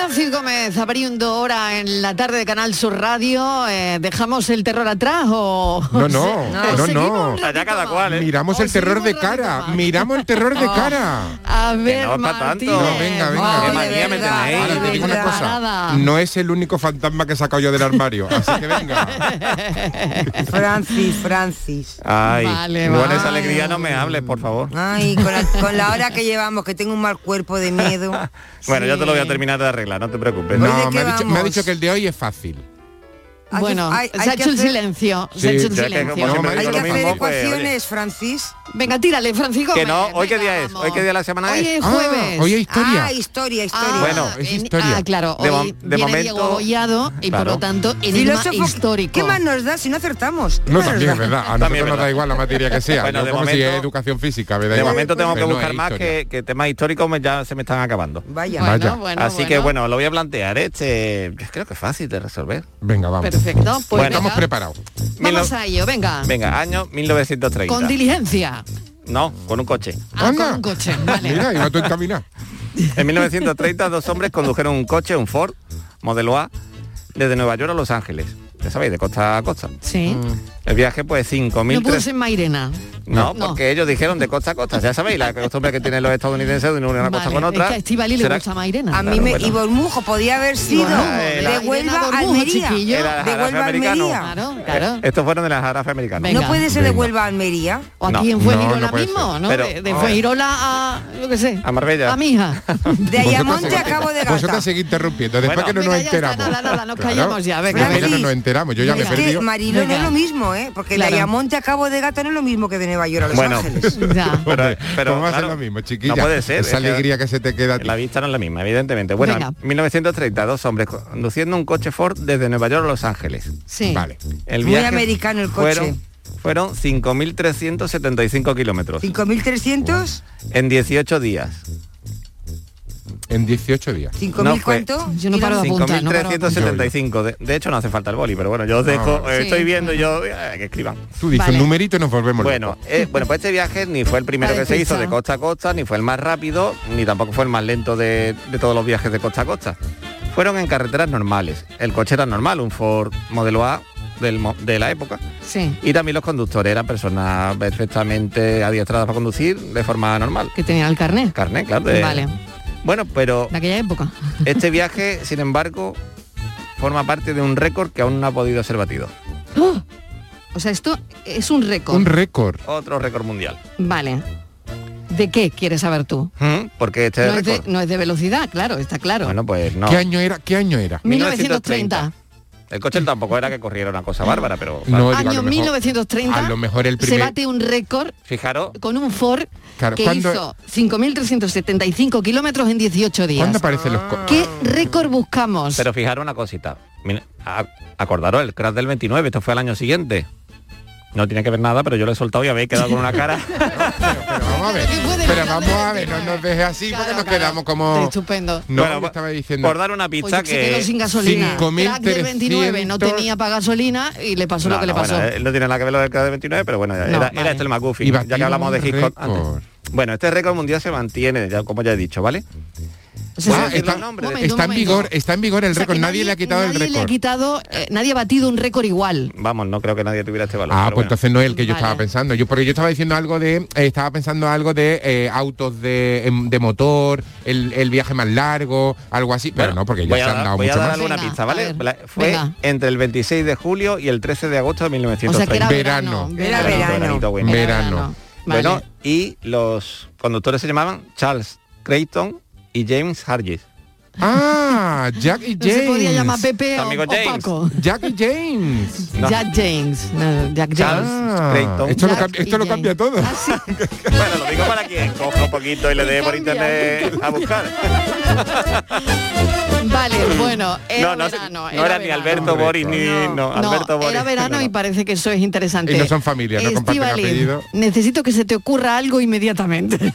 Francis Gómez abriendo hora en la tarde de Canal Sur Radio. Eh, ¿Dejamos el terror atrás o...? No, o no, no, no. un Allá ratito más? Miramos O el terror de ratito cara. Miramos el terror de Oh. cara. A ver, no tanto. No, venga, venga. Ay, Qué manía de me verdad, tenéis. Ahora te digo una de cosa. verdad. No es el único fantasma que he sacado yo del armario. Así que venga. Francis, Francis. Ay, Vale, con vale. esa alegría no me hables, por favor. Ay, con la, con la hora que llevamos, que tengo un mal cuerpo de miedo. Bueno, yo te lo voy a terminar de arreglar, no te preocupes. No, me ha, dicho, me ha dicho que el de hoy es fácil. Bueno, hay- se hay ha hecho hacer- silencio. Sí, se ha hecho el ya que Hay que hacer mismo, pues, ecuaciones, Francis. Venga, tírale, Francisco. Que no, ¿hoy qué día es? ¿Hoy qué día de la semana Hoy es? es Ah, jueves. hoy es historia. Ah, historia, historia. Ah, Bueno, es en- historia. Ah, claro, De hoy mo- de viene momento- Diego Bollado y por lo tanto enigma Filósofo, histórico. ¿Qué más nos da si no acertamos? ¿Qué No, también es verdad. A También nosotros nos da igual la materia que sea. Bueno, de como si momento- es educación física, me da De igual. momento tengo que no, buscar más historia. que, que temas históricos me- ya se me están acabando. Vaya. Bueno, Vaya. bueno, Así que bueno. lo voy a plantear. Este creo que es fácil de resolver. Venga, vamos. Perfecto, pues Estamos preparados. vamos a ello, venga. Venga, año 1930. Con diligencia. No, con un coche. Ah, Anda. con un coche, vale. Mira, tú encaminado. En 1930 dos hombres condujeron un coche, un Ford, modelo A, desde Nueva York a Los Ángeles. Ya sabéis, de costa a costa. Sí. El viaje pues 5.000... No pudo ser Mairena. No, No. porque ellos dijeron de costa a costa. Ya sabéis, la costumbre que tienen los estadounidenses de unir una cosa Vale, con otra. Es que a le será- gusta Mairena. A mí Claro, me... bueno. Y Bormujo podía haber sido de Huelva a Almería. Era De Huelva. Almería. Claro, claro. Estos fueron de la jarafe americana. Venga. No puede ser de. Huelva a Almería. O aquí No. en Fuengirola No, no puede mismo. ¿no? Pero- de de. Fuengirola a, yo qué sé, A Marbella. a Mija. De Ayamonte a Cabo de Gata. seguís interrumpiendo. Después Bueno. que no nos enteramos. nada, nada, nos callamos ya, venga, nos enteramos. Yo ya me he Es que perdido. Mariló no es lo mismo, ¿eh? Porque Claro. de Ayamonte a Cabo de Gata no es lo mismo que de Nueva York a Los Bueno. Ángeles. Ya. Pero, pero, ¿Cómo va a ser claro, lo mismo, chiquilla? No puede ser. Esa que alegría que se te queda a ti. La vista no es la misma, evidentemente. Bueno, Venga. 1930, dos hombres conduciendo un coche Ford desde Nueva York a Los Ángeles. Sí. Vale. El Muy americano el coche. Fueron, fueron 5.375 kilómetros 5.300, en 18 días. En 18 días. 5.000 No cuánto? Yo no paro de apuntar, no paro de apuntar. 5.375. De, hecho, no hace falta el boli, pero bueno, yo os dejo, eh, estoy viendo y yo eh, que escriban. Tú dices Vale. un numerito y nos volvemos Bueno, eh, bueno, pues este viaje ni fue el primero que se hizo de costa a costa, ni fue el más rápido, ni tampoco fue el más lento de, de todos los viajes de costa a costa. Fueron en carreteras normales. El coche era normal, un Ford modelo A del de la época. Sí. Y también los conductores eran personas perfectamente adiestradas para conducir de forma normal. Que tenía el carnet. Carne, claro. de- Vale. Bueno, pero De aquella época. este viaje, sin embargo, forma parte de un récord que aún no ha podido ser batido. ¡Oh! O sea, esto es un récord. Un récord. Otro récord mundial. Vale. ¿De qué quieres saber tú? ¿Mm? Porque este No es, de, no es de velocidad, claro, está claro. Bueno, pues no. ¿Qué año era? ¿Qué año era? 1930. El coche tampoco era que corriera una cosa bárbara, pero No, digo, a Año lo mejor- 1930. A lo mejor el Se primer... bate un récord fijaros, con un Ford Claro, que ¿cuándo- hizo 5.375 kilómetros en 18 días. ¿Cuándo aparecen los... co- ¿Qué récord buscamos? pero fijaros una cosita. Mira, acordaros, el crash del 29, esto fue al año siguiente. No tiene que ver nada, pero yo lo he soltado y habéis quedado con una cara. Pero vamos a ver. ¿Qué puede Pero vamos a ver, no 29? nos dejes así porque nos claro. quedamos como... Estupendo. No, Bueno, estaba diciendo... Por dar una Pues pizza se quedó que... sin gasolina. 5.300. Crack del 29 no tenía para gasolina y le pasó lo No, que le pasó. bueno, no tiene nada que ver lo del crash del 29, pero bueno, No, era, vale. era este el McGuffin, Y ya que hablamos de Hitchcock antes. Bueno, este récord mundial se mantiene, ya como ya he dicho, ¿vale? O sea, Ah, está, momento, en vigor, está en vigor el O sea, récord. nadie, le ha quitado el nadie le ha récord. quitado, eh, nadie ha batido un récord igual. Vamos, no creo que nadie tuviera este valor. Ah, pues bueno. entonces no es el que yo Vale. estaba pensando. Yo porque yo estaba diciendo algo de, eh, estaba pensando algo de eh, autos de, em, de motor, el, el viaje más largo, algo así, pero Bueno, no, porque ya se a, han dado voy a mucho dar más. alguna Venga, pista, a ¿vale? ver, Fue venga. entre el 26 de julio y el 13 de agosto de O sea 1930. que era Verano. verano. Era verano. verano. Bueno. Verano. verano. Vale. Bueno, y los conductores se llamaban Charles Creighton y James Hargis. Ah, Jack y no se podía James. llamar Pepe o, amigo o James. Paco. Jack y James. No. Jack James. No, Jack James. Ah, esto lo, Jack cambia, esto lo James. cambia todo. Ah, sí. Bueno, lo digo para quien coja un poquito y le dé por internet a buscar. Vale, bueno, era no, no, verano. no era, ni verano. Alberto Boris ni No, no, no, Alberto Boris. era verano No, no. y parece que eso es interesante. Y no son familia, no comparten apellido. Necesito que se te ocurra algo inmediatamente.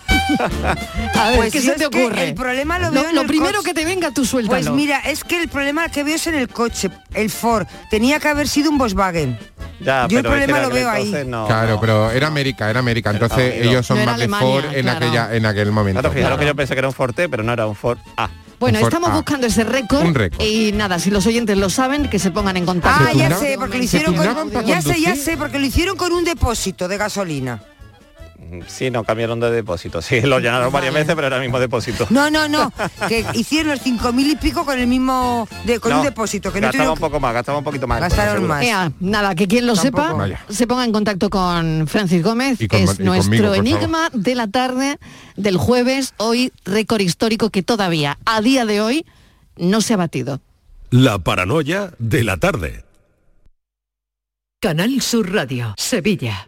A ver, Pues ¿qué yo se te ocurre? el problema lo veo en lo el primero que te venga, tú suéltalo. Pues mira, es que el problema que veo es en el coche, el Ford. Tenía que haber sido un Volkswagen. Ya, Yo el pero que problema lo veo ahí. no- claro, no. pero era América, era América. Entonces ellos son más de Alemania, Ford en, claro. aquella, en aquel momento. Claro, fijaros Claro. que yo pensé que era un Forte, pero no era un Ford A. Bueno, estamos A. buscando ese récord. Y nada, si los oyentes lo saben, que se pongan en contacto. Ah, ya sé, porque lo hicieron con, ya sé, ya sé, porque lo hicieron con un depósito de gasolina. Sí, no cambiaron de depósito. Sí, lo llenaron varias veces, pero era el mismo depósito. No, no, no, que hicieron los cinco mil y pico con el mismo, de, con No, un depósito, que no gastaba tuvieron un poco más, gastaba un poquito más. Gastaron más. Ea, nada, que quien lo Tampoco. sepa Vaya. se ponga en contacto con Francis Gómez, Y con- que es nuestro enigma de la tarde del jueves, hoy récord histórico que todavía, a día de hoy, no se ha batido. La paranoia de la tarde. Canal Sur Radio, Sevilla.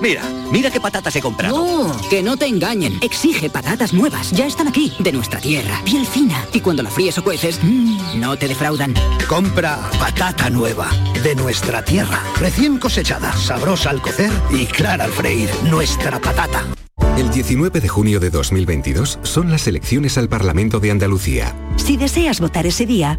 Mira, mira qué patatas he comprado. No, que no te engañen. Exige patatas nuevas. Ya están aquí, de nuestra tierra. Piel fina. Y cuando la fríes o cueces, mmm, no te defraudan. Compra patata nueva, de nuestra tierra, recién cosechada, sabrosa al cocer y clara al freír. Nuestra patata. El 19 de junio de 2022 son las elecciones al Parlamento de Andalucía. Si deseas votar ese día,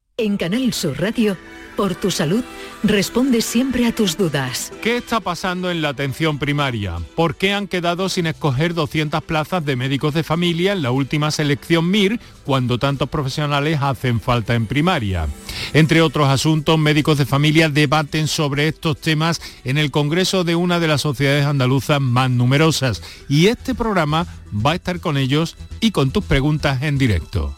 En Canal Sur Radio, por tu salud, responde siempre a tus dudas. ¿Qué está pasando en la atención primaria? ¿Por qué han quedado sin escoger 200 plazas de médicos de familia en la última selección MIR cuando tantos profesionales hacen falta en primaria? Entre otros asuntos, médicos de familia debaten sobre estos temas en el Congreso de una de las sociedades andaluzas más numerosas y este programa va a estar con ellos y con tus preguntas en directo.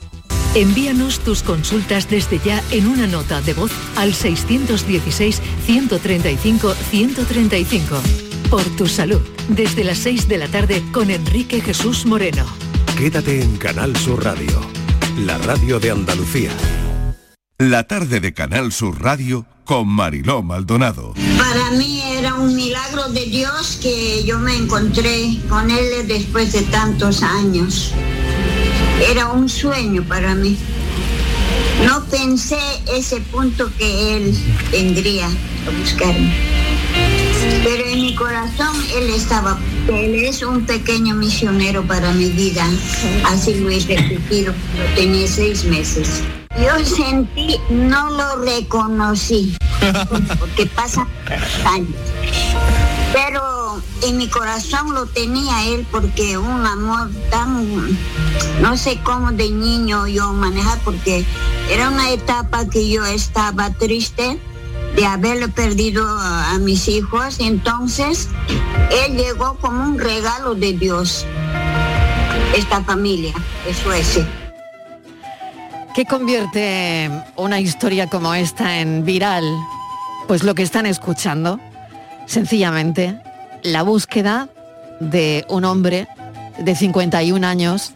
Envíanos tus consultas desde ya en una nota de voz al 616-135-135. Por tu salud, desde las 6 de la tarde con Enrique Jesús Moreno. Quédate en Canal Sur Radio, la radio de Andalucía. La tarde de Canal Sur Radio con Mariló Maldonado. Para mí era un milagro de Dios que yo me encontré con él después de tantos años. Era un sueño para mí. No pensé ese punto que él tendría a buscarme. Pero en mi corazón él estaba, él es un pequeño misionero para mi vida. Así lo he repetido, tenía seis meses. Yo sentí, no lo reconocí, porque pasan años. En mi corazón lo tenía él porque un amor tan, no sé cómo de niño yo manejar, porque era una etapa que yo estaba triste de haberle perdido a, a mis hijos. Entonces, él llegó como un regalo de Dios, esta familia de Suecia. ¿Qué convierte una historia como esta en viral? Pues lo que están escuchando, sencillamente, la búsqueda de un hombre de 51 años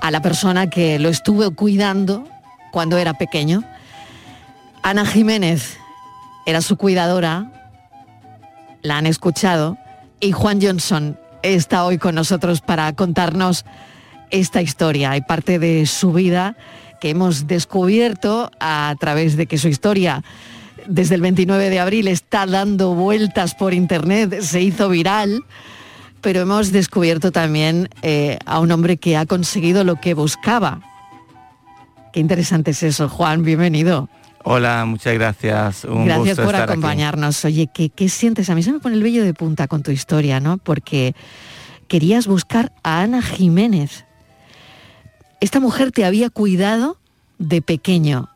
a la persona que lo estuvo cuidando cuando era pequeño. Ana Jiménez era su cuidadora, la han escuchado, y Juan Johnson está hoy con nosotros para contarnos esta historia y parte de su vida que hemos descubierto a través de que su historia desde el 29 de abril está dando vueltas por internet, se hizo viral, pero hemos descubierto también eh, a un hombre que ha conseguido lo que buscaba. Qué interesante es eso, Juan, bienvenido. Hola, muchas gracias. Un Gracias gusto por estar aquí. acompañarnos. Oye, ¿qué, ¿qué sientes? A mí se me pone el vello de punta con tu historia, ¿no? Porque querías buscar a Ana Jiménez. Esta mujer te había cuidado de pequeño,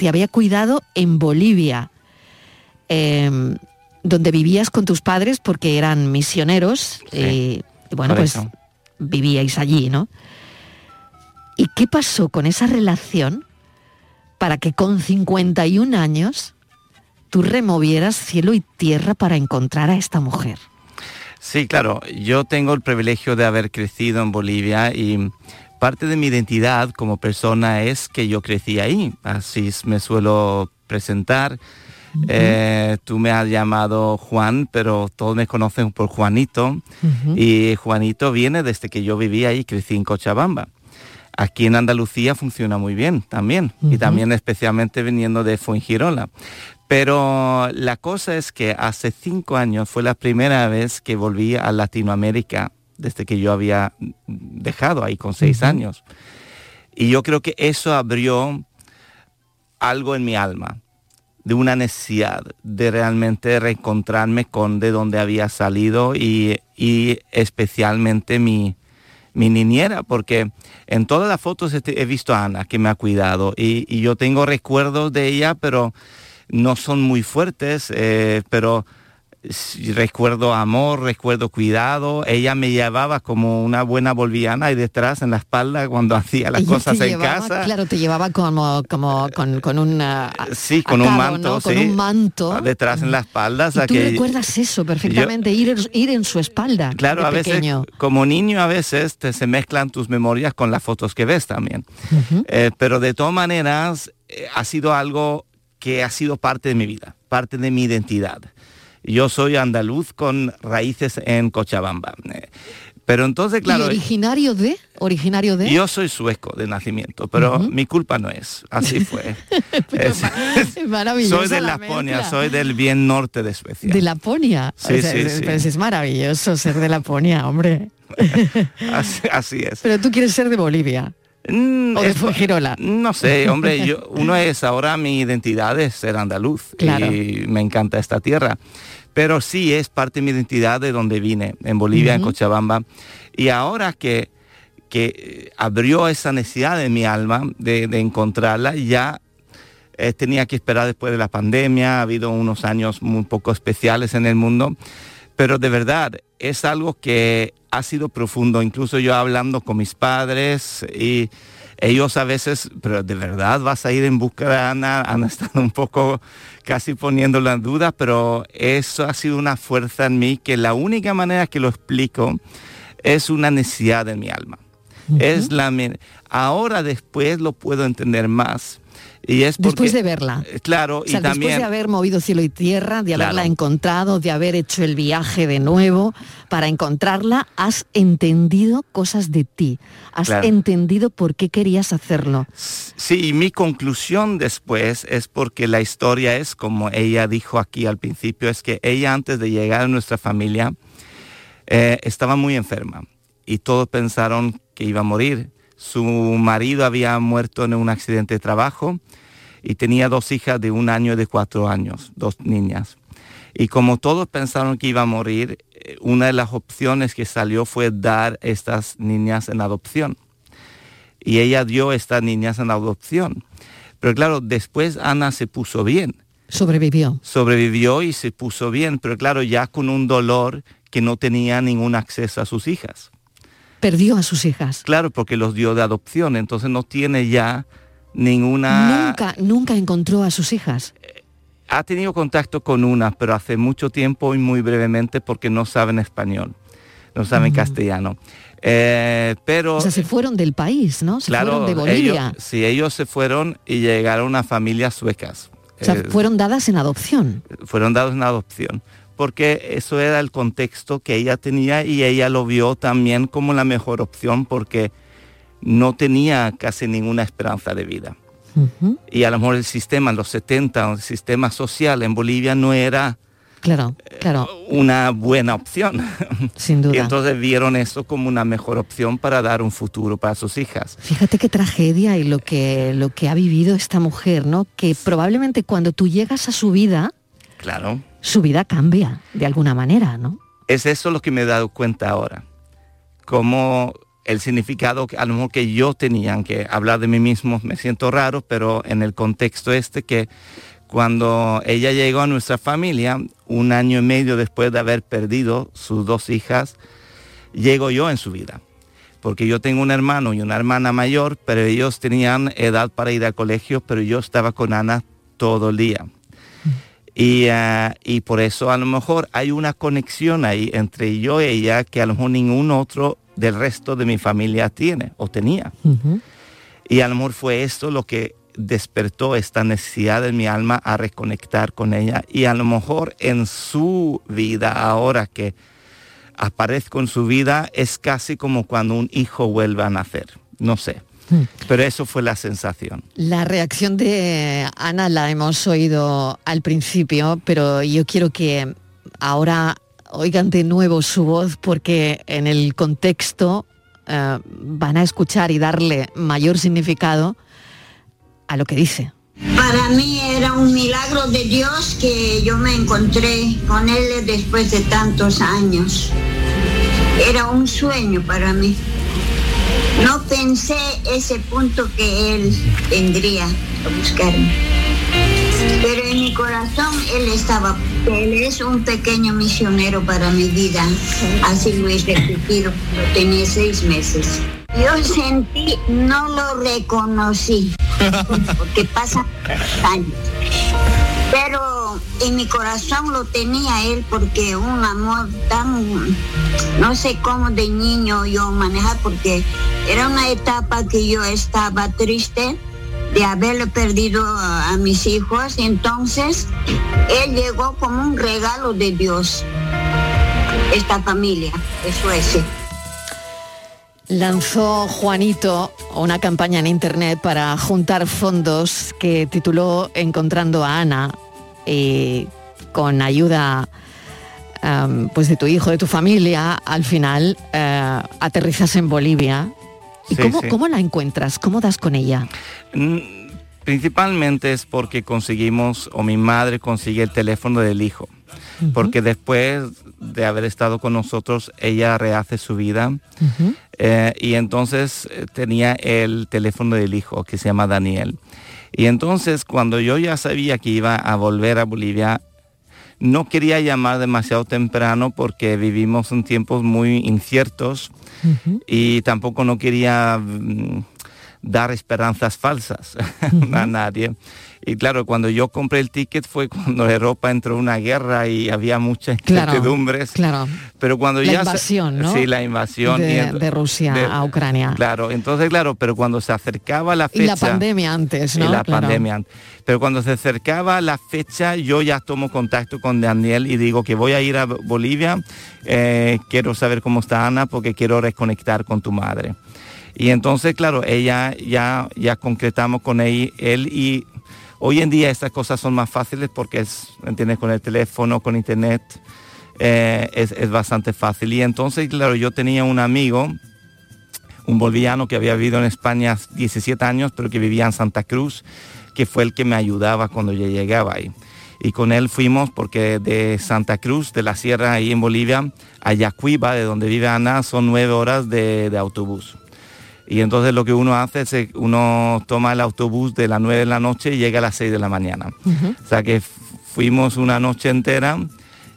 te había cuidado en Bolivia, em, donde vivías con tus padres porque eran misioneros. y bueno, pues vivíais allí, ¿no? ¿Y qué pasó con esa relación para que con 51 años tú removieras cielo y tierra para encontrar a esta mujer? Sí, claro, yo tengo el privilegio de haber crecido en Bolivia y parte de mi identidad como persona es que yo crecí ahí, así me suelo presentar. Eh, tú me has llamado Juan, pero todos me conocen por Juanito y Juanito viene desde que yo vivía ahí, crecí en Cochabamba. Aquí en Andalucía funciona muy bien también y también especialmente viniendo de Fuengirola. Pero la cosa es que hace cinco años fue la primera vez que volví a Latinoamérica desde que yo había dejado ahí con seis años. Y yo creo que eso abrió algo en mi alma, de una necesidad de realmente reencontrarme con de donde había salido y, y especialmente mi, mi niñera, porque en todas las fotos este- he visto a Ana que me ha cuidado y, y yo tengo recuerdos de ella, pero no son muy fuertes, eh, pero recuerdo amor, recuerdo cuidado. Ella me llevaba como una buena boliviana y detrás en la espalda cuando hacía las Ella cosas en llevaba, casa. Claro, te llevaba como, como con, con un ah, Sí, con un manto, ¿no? Con sí. un manto. Detrás en la espalda. o sea Y tú que- recuerdas eso perfectamente, ir, ir en su espalda. Claro, a veces, como niño, a veces te, se mezclan tus memorias con las fotos que ves también. Eh, pero de todas maneras, eh, ha sido algo que ha sido parte de mi vida, parte de mi identidad. Yo soy andaluz con raíces en Cochabamba. Eh, pero entonces, ¿Y claro, originario de? Originario de. yo soy sueco de nacimiento, pero mi culpa no es. Así fue. Es- Maravillosa soy de la Laponia, mezcla. soy del bien norte de Suecia. De Laponia. Sí, O sea, sí, es, sí. pues es maravilloso ser de Laponia, hombre. Así, así es. Pero tú quieres ser de Bolivia. O de Fuengirola. No sé, hombre, yo, uno es ahora mi identidad es ser andaluz Claro. y me encanta esta tierra. Pero sí es parte de mi identidad de donde vine, en Bolivia, en. Cochabamba. Y ahora que, que abrió esa necesidad en mi alma de, de encontrarla, ya eh, tenía que esperar después de la pandemia, ha habido unos años muy poco especiales en el mundo, pero de verdad es algo que ha sido profundo, incluso yo hablando con mis padres y ellos a veces, pero de verdad vas a ir en busca de Ana, han estado un poco casi poniéndolo en duda, pero eso ha sido una fuerza en mí que la única manera que lo explico es una necesidad en mi alma. Es la ahora después lo puedo entender más. Y es porque, Después de verla. Eh, Claro, O sea, y después también de haber movido cielo y tierra, de haberla Claro. encontrado, de haber hecho el viaje de nuevo, para encontrarla, has entendido cosas de ti. Has Claro. entendido por qué querías hacerlo. Sí, y mi conclusión después es porque la historia es como ella dijo aquí al principio, es que ella antes de llegar a nuestra familia eh, estaba muy enferma y todos pensaron que iba a morir. Su marido había muerto en un accidente de trabajo y tenía dos hijas de un año y de cuatro años, dos niñas. Y como todos pensaron que iba a morir, eh, una de las opciones que salió fue dar estas niñas en adopción y ella dio estas niñas en adopción. Pero claro, después Ana se puso bien, Sobrevivió. Sobrevivió y se puso bien, pero claro, ya con un dolor que no tenía ningún acceso a sus hijas. Perdió a sus hijas. Claro, porque los dio de adopción, entonces no tiene ya ninguna... Nunca, nunca encontró a sus hijas. Ha tenido contacto con una, pero hace mucho tiempo y muy brevemente porque no saben español, no saben Mm. castellano. Eh, pero O sea, se fueron del país, ¿no? Se claro, fueron de Bolivia. ellos, sí, ellos se fueron y llegaron a familias suecas. o sea, Eh, fueron dadas en adopción. fueron dados en adopción, porque eso era el contexto que ella tenía y ella lo vio también como la mejor opción porque no tenía casi ninguna esperanza de vida. Y a lo mejor el sistema en los 70, el sistema social en Bolivia no era Claro, claro. una buena opción. Sin duda. Y entonces vieron eso como una mejor opción para dar un futuro para sus hijas. Fíjate qué tragedia y lo que, lo que ha vivido esta mujer, ¿no? Que probablemente cuando tú llegas a su vida, Claro. Su vida cambia de alguna manera, ¿no? Es eso lo que me he dado cuenta ahora. Como el significado que a lo mejor que yo tenía, que hablar de mí mismo me siento raro, pero en el contexto este que cuando ella llegó a nuestra familia, un año y medio después de haber perdido sus dos hijas, llego yo en su vida. Porque yo tengo un hermano y una hermana mayor, pero ellos tenían edad para ir al colegio, pero yo estaba con Ana todo el día. Y, ah, y por eso a lo mejor hay una conexión ahí entre yo y ella que a lo mejor ningún otro del resto de mi familia tiene o tenía. Y a lo mejor fue esto lo que despertó esta necesidad en mi alma a reconectar con ella. Y a lo mejor en su vida, ahora que aparezco en su vida, es casi como cuando un hijo vuelve a nacer. No sé. Pero eso fue la sensación. La reacción de Ana la hemos oído al principio, pero yo quiero que ahora oigan de nuevo su voz porque en el contexto eh, van a escuchar y darle mayor significado a lo que dice. Para mí era un milagro de Dios que yo me encontré con él después de tantos años. Era un sueño para mí. No pensé ese punto que él vendría a buscarme. Pero en mi corazón él estaba, él es un pequeño misionero para mi vida. Así lo he repetido tenía seis meses. Yo sentí, no lo reconocí, porque pasan años. Pero en mi corazón lo tenía él porque un amor tan, no sé cómo de niño yo manejar, porque era una etapa que yo estaba triste de haberle perdido a, a mis hijos. Entonces, él llegó como un regalo de Dios, esta familia de Suecia. Lanzó Juanito una campaña en internet para juntar fondos que tituló Encontrando a Ana y con ayuda em, pues de tu hijo, de tu familia, al final eh, aterrizas en Bolivia. ¿Y Sí, cómo, sí. cómo la encuentras? ¿Cómo das con ella? Mm, Principalmente es porque conseguimos, o mi madre consigue el teléfono del hijo. Porque después de haber estado con nosotros, ella rehace su vida. Eh, y entonces eh, tenía el teléfono del hijo, que se llama Daniel. Y entonces cuando yo ya sabía que iba a volver a Bolivia, no quería llamar demasiado temprano porque vivimos en tiempos muy inciertos y tampoco no quería mm, dar esperanzas falsas a nadie. Y claro, cuando yo compré el ticket fue cuando Europa entró en una guerra y había muchas Claro, incertidumbres. claro. Pero cuando La ya se- invasión, ¿no? Sí, la invasión. de, Rusia de- a Ucrania. Claro, entonces claro, pero cuando se acercaba la fecha... y la pandemia antes, ¿no? y la Claro. pandemia. Pero cuando se acercaba la fecha, yo ya tomo contacto con Daniel y digo que voy a ir a Bolivia, eh, quiero saber cómo está Ana porque quiero reconectar con tu madre. Y entonces, claro, ella ya, ya concretamos con él, él y hoy en día estas cosas son más fáciles porque es, ¿entiendes? Con el teléfono, con internet, eh, es, es bastante fácil. Y entonces, claro, yo tenía un amigo, un boliviano que había vivido en España 17 años, pero que vivía en Santa Cruz, que fue el que me ayudaba cuando yo llegaba ahí. Y con él fuimos porque de Santa Cruz, de la sierra ahí en Bolivia, a Yacuiba, de donde vive Ana, son nueve horas de, de autobús. Y entonces lo que uno hace es que uno toma el autobús de las 9 de la noche y llega a las 6 de la mañana. O sea que fuimos una noche entera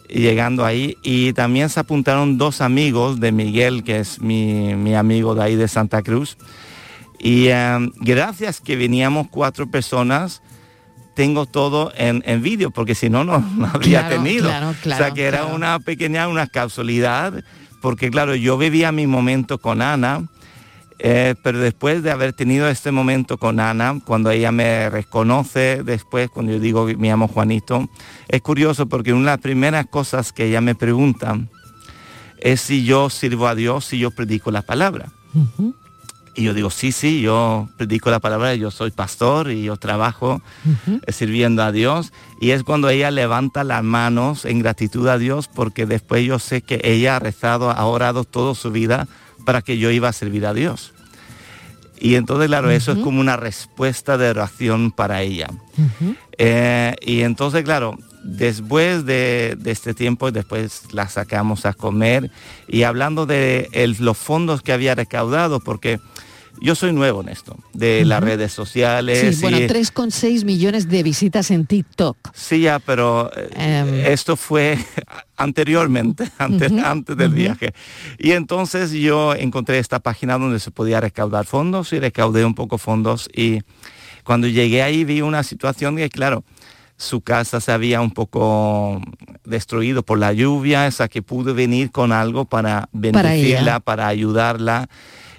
llegando ahí y también se apuntaron dos amigos de Miguel, que es mi, mi amigo de ahí de Santa Cruz. Y eh, gracias que veníamos cuatro personas, tengo todo en, en vídeo, porque si no, no, no habría Claro, tenido. claro, o sea que era una pequeña, una casualidad, porque claro, yo vivía mi momento con Ana, eh, pero después de haber tenido este momento con Ana, cuando ella me reconoce, después cuando yo digo que me llamo Juanito, es curioso porque una de las primeras cosas que ella me pregunta es si yo sirvo a Dios, si yo predico la palabra. Y yo digo, sí, sí, yo predico la palabra, yo soy pastor y yo trabajo eh, sirviendo a Dios. Y es cuando ella levanta las manos en gratitud a Dios porque después yo sé que ella ha rezado, ha orado toda su vida para que yo iba a servir a Dios. Y entonces, claro, eso es como una respuesta de oración para ella. Eh, y entonces, claro, después de, de este tiempo, después la sacamos a comer y hablando de el- los fondos que había recaudado, porque yo soy nuevo en esto, de las redes sociales. Sí, bueno, y- 3,6 millones de visitas en TikTok. Sí, ya, pero eh, esto fue anteriormente, antes, antes del viaje. Y entonces yo encontré esta página donde se podía recaudar fondos y recaudé un poco fondos. Y cuando llegué ahí vi una situación que, claro, su casa se había un poco destruido por la lluvia, esa que pude venir con algo para bendecirla, para ayudarla.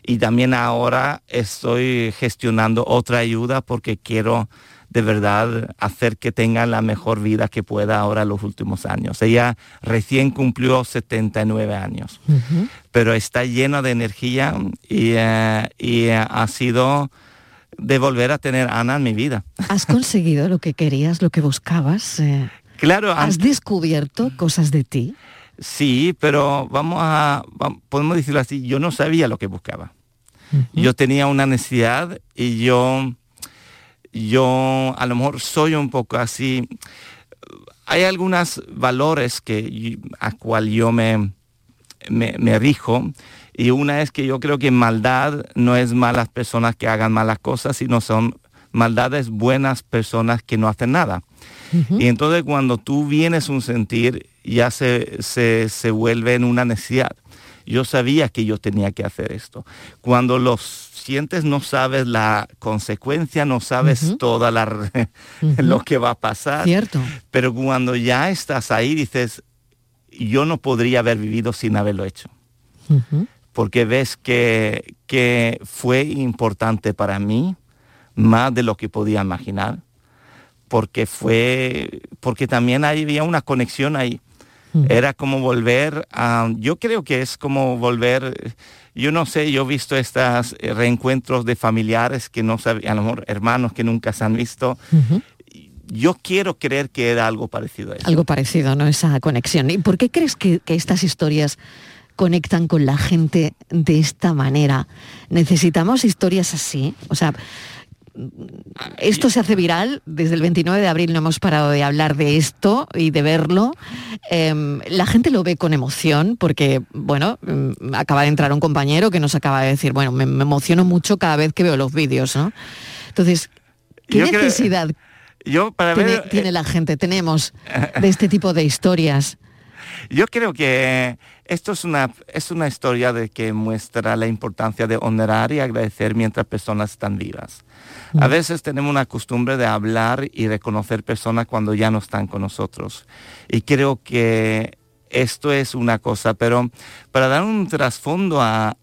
Y también ahora estoy gestionando otra ayuda porque quiero de verdad hacer que tenga la mejor vida que pueda ahora los últimos años. Ella recién cumplió 79 años, pero está llena de energía y, eh, y, eh, ha sido de volver a tener a Ana en mi vida. ¿Has conseguido lo que querías, lo que buscabas? Eh, Claro, ¿Has descubierto cosas de ti? Sí, pero vamos a, podemos decirlo así, yo no sabía lo que buscaba. Yo tenía una necesidad y yo, yo a lo mejor soy un poco así. Hay algunos valores que, a cual yo me, me, me rijo y una es que yo creo que maldad no es malas personas que hagan malas cosas, sino son maldades buenas personas que no hacen nada. Y entonces cuando tú vienes un sentir, ya se, se, se vuelve en una necesidad. Yo sabía que yo tenía que hacer esto. Cuando lo sientes no sabes la consecuencia, no sabes toda la lo que va a pasar. Cierto. Pero cuando ya estás ahí dices, yo no podría haber vivido sin haberlo hecho porque ves que, que fue importante para mí más de lo que podía imaginar, porque fue, porque también ahí había una conexión ahí. Era como volver a, yo creo que es como volver, yo no sé, yo he visto estos eh, reencuentros de familiares que no sabían, a lo mejor hermanos que nunca se han visto. Yo quiero creer que era algo parecido a eso. Algo parecido, ¿no? Esa conexión. ¿Y por qué crees que, que estas historias conectan con la gente de esta manera? ¿Necesitamos historias así? O sea, esto se hace viral, desde el 29 de abril no hemos parado de hablar de esto y de verlo. Em, la gente lo ve con emoción porque, bueno, mm, acaba de entrar un compañero que nos acaba de decir, bueno, me, me emociono mucho cada vez que veo los vídeos, ¿no? Entonces, ¿qué Yo creo- necesidad Yo para tiene, ver, eh, tiene la gente, tenemos de este tipo de historias? Yo creo que esto es una, es una historia de que muestra la importancia de honrar y agradecer mientras personas están vivas. A veces tenemos una costumbre de hablar y reconocer personas cuando ya no están con nosotros. Y creo que esto es una cosa, pero para dar un trasfondo a,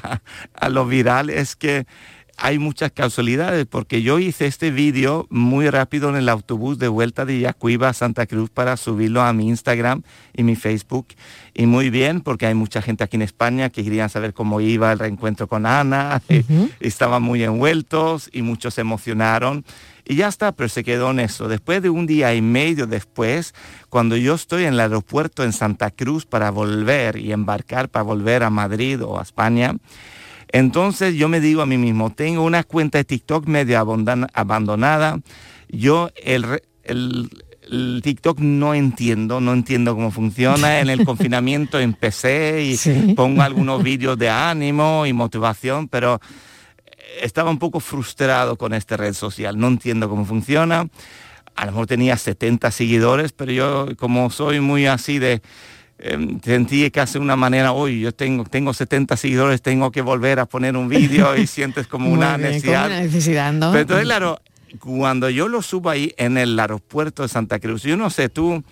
lo viral es que hay muchas casualidades, porque yo hice este vídeo muy rápido en el autobús de vuelta de Yacuiba a Santa Cruz para subirlo a mi Instagram y mi Facebook. Y muy bien, porque hay mucha gente aquí en España que querían saber cómo iba el reencuentro con Ana, estaban muy envueltos y muchos se emocionaron. Y ya está, pero se quedó en eso. Después de un día y medio después, cuando yo estoy en el aeropuerto en Santa Cruz para volver y embarcar para volver a Madrid o a España, entonces yo me digo a mí mismo, tengo una cuenta de TikTok medio abandonada, yo el, re- el- el TikTok no entiendo, no entiendo cómo funciona. En el confinamiento empecé y pongo algunos vídeos de ánimo y motivación, pero estaba un poco frustrado con esta red social. No entiendo cómo funciona. A lo mejor tenía 70 seguidores, pero yo como soy muy así de... Eh, sentí que hace una manera, hoy yo tengo, tengo 70 seguidores, tengo que volver a poner un vídeo y sientes como una necesidad. Como una necesidad, ¿no? Pero entonces, claro, cuando yo lo subo ahí en el aeropuerto de Santa Cruz, yo no sé, tú,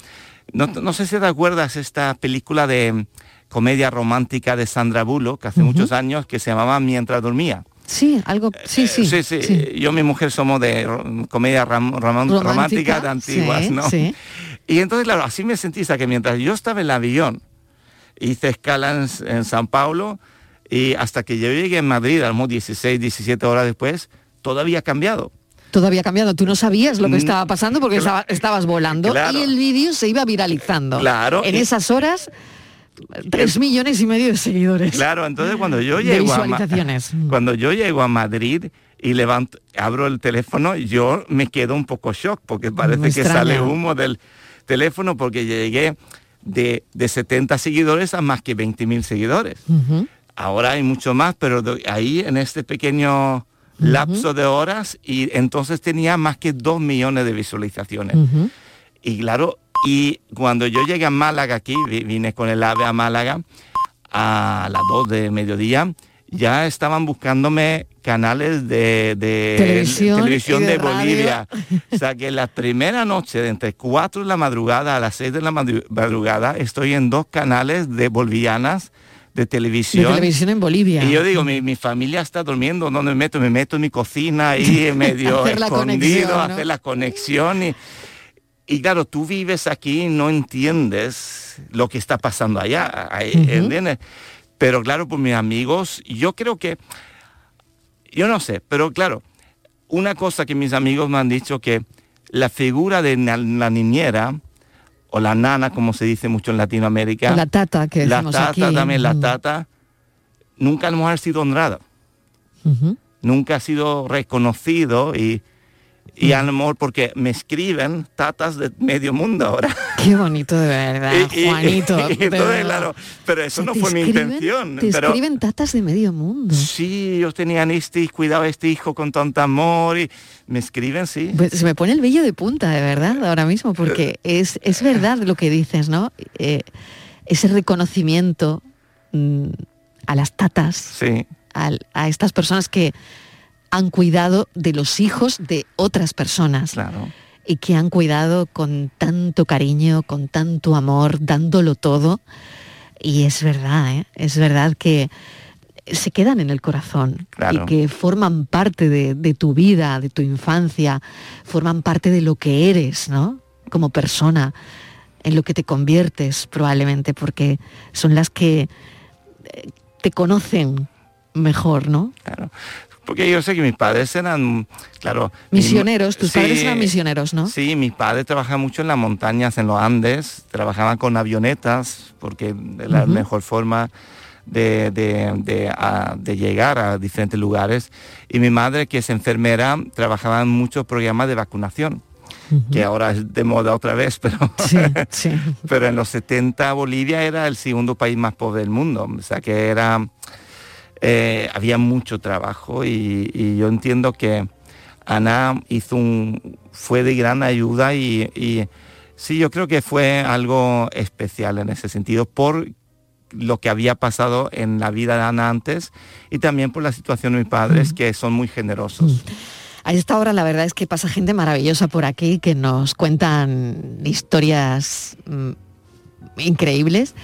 no, sé si te acuerdas esta película de comedia romántica de Sandra Bullock, hace muchos años, que se llamaba Mientras dormía. Sí, algo, sí, sí. sí, sí. Yo y mi mujer somos de comedia romántica, de antiguas, ¿no? Y entonces, claro, así me sentí, que mientras yo estaba en el avión, hice escala en, San Paulo, y hasta que yo llegué en Madrid, a 16, 17 horas después, todo había cambiado. Todo había cambiado. Tú no sabías lo que mm, estaba pasando porque estabas volando y el vídeo se iba viralizando. Claro. En esas horas Tres millones y medio de seguidores. Claro, entonces cuando yo llego a cuando yo llego a Madrid y levanto, abro el teléfono, yo me quedo un poco shock porque parece que sale humo del teléfono porque llegué de, de 70 seguidores a más que 20 mil seguidores. Ahora hay mucho más, pero ahí en este pequeño lapso de horas y entonces tenía más que 2 millones de visualizaciones. Y claro, y cuando yo llegué a Málaga aquí, vine con el AVE a Málaga a las 2 de mediodía, ya estaban buscándome canales de, televisión, de, Bolivia. O sea que la primera noche, de entre 4 de la madrugada a las 6 de la madrugada, estoy en dos canales de bolivianas de televisión. De televisión en Bolivia. Y yo digo, mi, familia está durmiendo, ¿dónde me meto? Me meto en mi cocina ahí medio escondido, hacer la conexión. Y, y claro, tú vives aquí y no entiendes lo que está pasando allá, ¿entiendes? Pero claro, por mis amigos, yo creo que, yo no sé, pero claro, una cosa que mis amigos me han dicho que la figura de la niñera, o la nana, como se dice mucho en Latinoamérica. la tata, que La tata también, la tata, nunca ha sido honrada. Nunca ha sido reconocido y y a lo mejor porque me escriben tatas de medio mundo ahora. Qué bonito de verdad, Juanito. claro, pero eso no fue mi intención. Te escriben tatas de medio mundo. Sí, ellos tenían este, cuidaba este hijo con tanto amor y me escriben, sí. Pues se me pone el vello de punta, de verdad, ahora mismo, porque es, es verdad lo que dices, ¿no? Eh, ese reconocimiento mm, a las tatas, sí. a estas personas que han cuidado de los hijos de otras personas. Y que han cuidado con tanto cariño, con tanto amor, dándolo todo. Y es verdad, ¿eh? es verdad que se quedan en el corazón y que forman parte de, tu vida, de tu infancia, forman parte de lo que eres, ¿no? Como persona, en lo que te conviertes probablemente, porque son las que eh, te conocen mejor, ¿no? Claro. Porque yo sé que mis padres eran, claro... Misioneros, tus padres eran misioneros, ¿no? Sí, mi padre trabajaba mucho en las montañas, en los Andes, trabajaba con avionetas, porque es la mejor forma de, de, llegar a diferentes lugares. Y mi madre, que es enfermera, trabajaba en muchos programas de vacunación. que ahora es de moda otra vez, pero, pero en los 70 Bolivia era el segundo país más pobre del mundo, o sea que era eh, había mucho trabajo y, yo entiendo que Ana hizo un, fue de gran ayuda y, sí, yo creo que fue algo especial en ese sentido por lo que había pasado en la vida de Ana antes y también por la situación de mis padres que son muy generosos. A esta hora la verdad es que pasa gente maravillosa por aquí que nos cuentan historias mm, increíbles,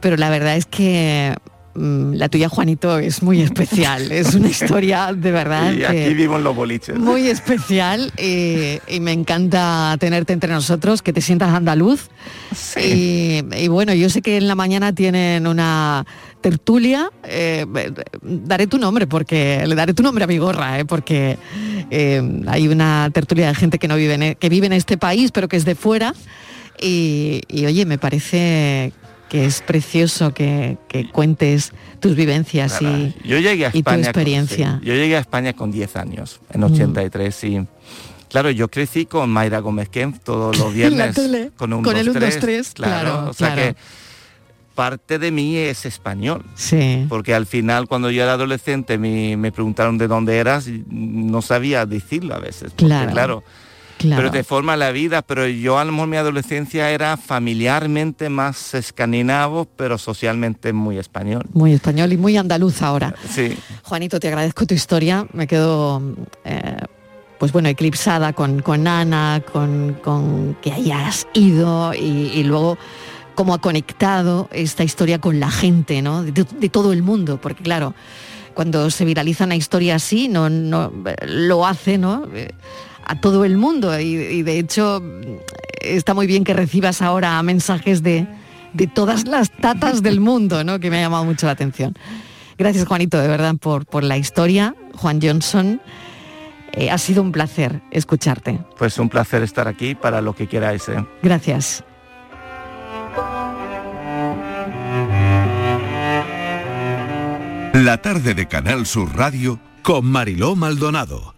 pero la verdad es que la tuya, Juanito, es muy especial. Es una historia de verdad. Y aquí vivo los boliches. Muy especial y, me encanta tenerte entre nosotros, que te sientas andaluz. Y, bueno, yo sé que en la mañana tienen una tertulia. Eh, daré tu nombre porque le daré tu nombre a mi gorra, eh, porque eh, hay una tertulia de gente que no vive en, que vive en este país, pero que es de fuera. Y, y, oye, me parece que es precioso que, cuentes tus vivencias y, yo llegué a España tu experiencia. yo llegué a España con 10 años, en 83, y Claro, yo crecí con Mayra Gómez Kempf todos los viernes con un con 2, el 1, 2, 3, 3, claro, o sea claro. que parte de mí es español. Sí. Porque al final cuando yo era adolescente me, me preguntaron de dónde eras y no sabía decirlo a veces. porque, Claro, claro. Claro. Pero te forma la vida, pero yo a lo mejor mi adolescencia era familiarmente más escandinavo, pero socialmente muy español. Muy español y muy andaluz ahora. Sí. Juanito, te agradezco tu historia. Me quedo, eh, pues bueno, eclipsada con, con Ana, con, con que hayas ido y, y luego cómo ha conectado esta historia con la gente, ¿no? De, de todo el mundo, porque claro, cuando se viraliza una historia así, no, no lo hace, ¿no? A todo el mundo y, y de hecho está muy bien que recibas ahora mensajes de, de todas las tatas del mundo, ¿no? Que me ha llamado mucho la atención. Gracias, Juanito, de verdad, por, por la historia. Juan Johnson, eh, ha sido un placer escucharte. Pues un placer estar aquí para lo que queráis. ¿eh? Gracias. La tarde de Canal Sur Radio con Mariló Maldonado.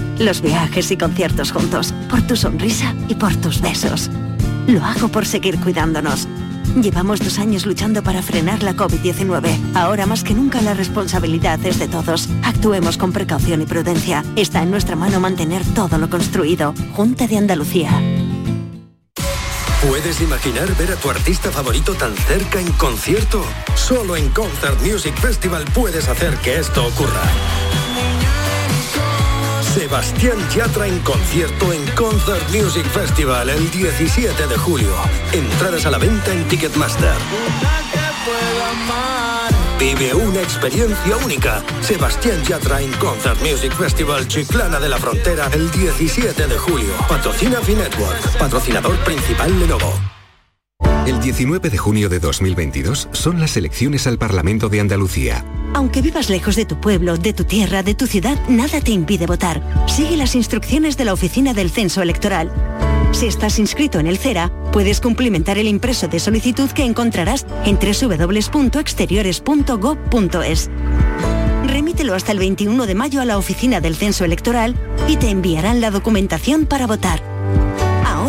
los viajes y conciertos juntos, por tu sonrisa y por tus besos. Lo hago por seguir cuidándonos. Llevamos dos años luchando para frenar la COVID-19. Ahora más que nunca la responsabilidad es de todos. Actuemos con precaución y prudencia. Está en nuestra mano mantener todo lo construido. Junta de Andalucía. ¿Puedes imaginar ver a tu artista favorito tan cerca en concierto? Solo en Concert Music Festival puedes hacer que esto ocurra. Sebastián Yatra en concierto en Concert Music Festival el 17 de julio. Entradas a la venta en Ticketmaster. Vive una experiencia única. Sebastián Yatra en Concert Music Festival Chiclana de la Frontera el 17 de julio. Patrocina Finetwork, patrocinador principal Lenovo. El 19 de junio de 2022 son las elecciones al Parlamento de Andalucía. Aunque vivas lejos de tu pueblo, de tu tierra, de tu ciudad, nada te impide votar. Sigue las instrucciones de la Oficina del Censo Electoral. Si estás inscrito en el CERA, puedes cumplimentar el impreso de solicitud que encontrarás en www.exteriores.gov.es. Remítelo hasta el 21 de mayo a la Oficina del Censo Electoral y te enviarán la documentación para votar.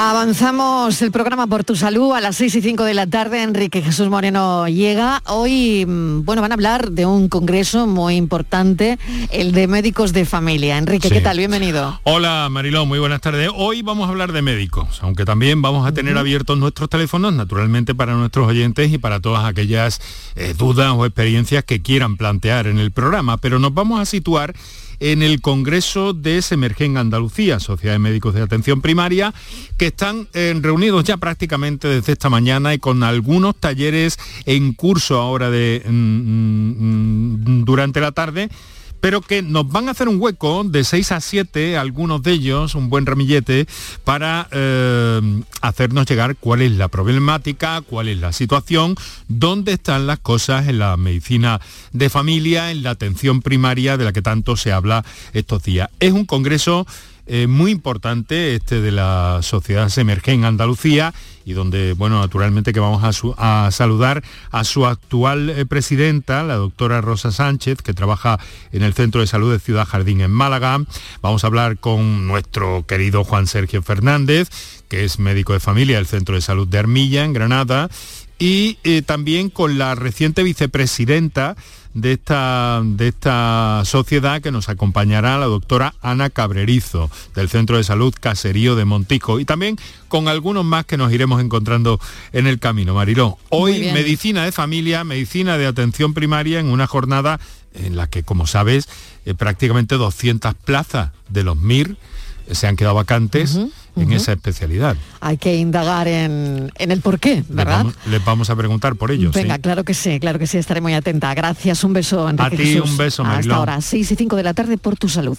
Avanzamos el programa por tu salud a las 6 y 5 de la tarde. Enrique Jesús Moreno llega. Hoy, mm, bueno, van a hablar de un congreso muy importante, el de médicos de familia. Enrique, ¿qué tal? Bienvenido. Hola Mariló, muy buenas tardes. Hoy vamos a hablar de médicos, aunque también vamos a tener abiertos nuestros teléfonos, naturalmente para nuestros oyentes y para todas aquellas eh, dudas o experiencias que quieran plantear en el programa. Pero nos vamos a situar en el Congreso de Semergen Andalucía, Sociedad de Médicos de Atención Primaria, que están eh, reunidos ya prácticamente desde esta mañana y con algunos talleres en curso ahora de, mm, mm, durante la tarde pero que nos van a hacer un hueco de 6 a 7, algunos de ellos, un buen ramillete, para eh, hacernos llegar cuál es la problemática, cuál es la situación, dónde están las cosas en la medicina de familia, en la atención primaria de la que tanto se habla estos días. Es un congreso eh, muy importante este de la Sociedad Semergen en Andalucía y donde, bueno, naturalmente que vamos a, saludar a su actual eh, presidenta, la doctora Rosa Sánchez, que trabaja en el Centro de Salud de Ciudad Jardín en Málaga. Vamos a hablar con nuestro querido Juan Sergio Fernández, que es médico de familia del Centro de Salud de Armilla, en Granada, y eh, también con la reciente vicepresidenta de esta, de esta sociedad que nos acompañará la doctora Ana Cabrerizo del Centro de Salud Caserío de Montijo. Y también con algunos más que nos iremos encontrando en el camino. Mariló, hoy medicina de familia, medicina de atención primaria en una jornada en la que, como sabes, eh, prácticamente 200 plazas de los MIR se han quedado vacantes en esa especialidad. Hay que indagar en, el por qué, ¿verdad? Les vamos, a preguntar por ello. Venga, claro que sí, claro que sí, estaré muy atenta. Gracias, un beso, Enrique A ti un beso, Hasta ahora, 6 y 5 de la tarde por tu salud.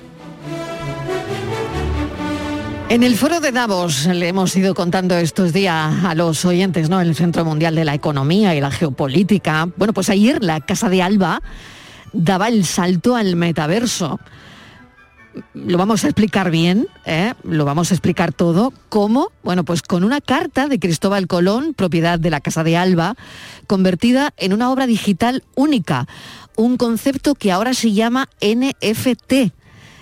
En el foro de Davos le hemos ido contando estos días a los oyentes, ¿no? El Centro Mundial de la Economía y la Geopolítica. Bueno, pues ayer la Casa de Alba daba el salto al metaverso. Lo vamos a explicar bien, ¿eh? lo vamos a explicar todo. ¿Cómo? Bueno, pues con una carta de Cristóbal Colón, propiedad de la Casa de Alba, convertida en una obra digital única, un concepto que ahora se llama NFT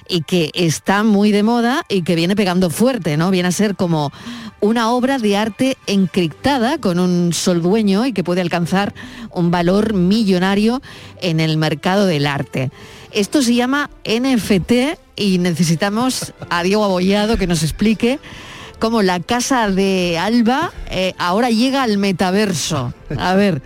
y que está muy de moda y que viene pegando fuerte, ¿no? Viene a ser como una obra de arte encriptada con un sol dueño y que puede alcanzar un valor millonario en el mercado del arte. Esto se llama NFT y necesitamos a Diego Abollado que nos explique cómo la casa de Alba eh, ahora llega al metaverso. A ver.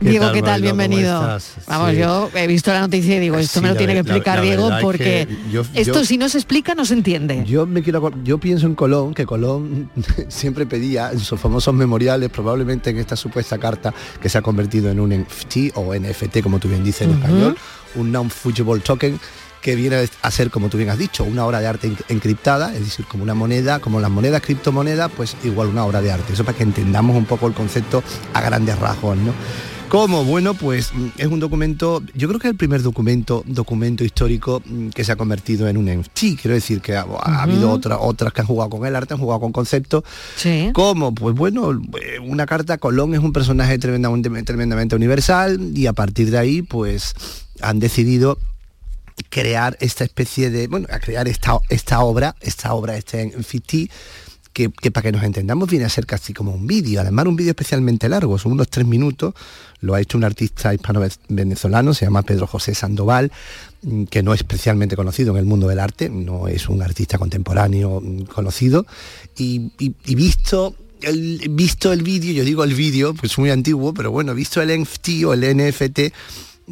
Diego, ¿qué tal? Bienvenido. Vamos, yo he visto la noticia y digo, esto me lo tiene que explicar Diego porque esto si no se explica no se entiende. Yo me quiero yo pienso en Colón, que Colón siempre pedía en sus famosos memoriales, probablemente en esta supuesta carta que se ha convertido en un NFT o NFT, como tú bien dices en español, un non-fungible token que viene a ser, como tú bien has dicho, una obra de arte encriptada, es decir, como una moneda, como las monedas criptomonedas, pues igual una obra de arte. Eso para que entendamos un poco el concepto a grandes rasgos, ¿no? ¿Cómo? Bueno, pues mm, es un documento, yo creo que es el primer documento, documento histórico mm, que se ha convertido en un NFT. Quiero decir que ha, habido otras otras que han jugado con el arte, han jugado con conceptos. Sí. ¿Cómo? Pues bueno, eh, una carta, Colón es un personaje tremendamente, tremendamente universal y a partir de ahí, pues han decidido crear esta especie de, bueno, a crear esta, esta obra, esta obra, este NFT, que, para que nos entendamos viene a ser casi como un vídeo, además un vídeo especialmente largo, son unos tres minutos, lo ha hecho un artista hispano-venezolano, se llama Pedro José Sandoval, mm, que no es especialmente conocido en el mundo del arte, no es un artista contemporáneo mm, conocido, y, visto el, visto el vídeo, yo digo el vídeo, pues muy antiguo, pero bueno, visto el NFT o el NFT,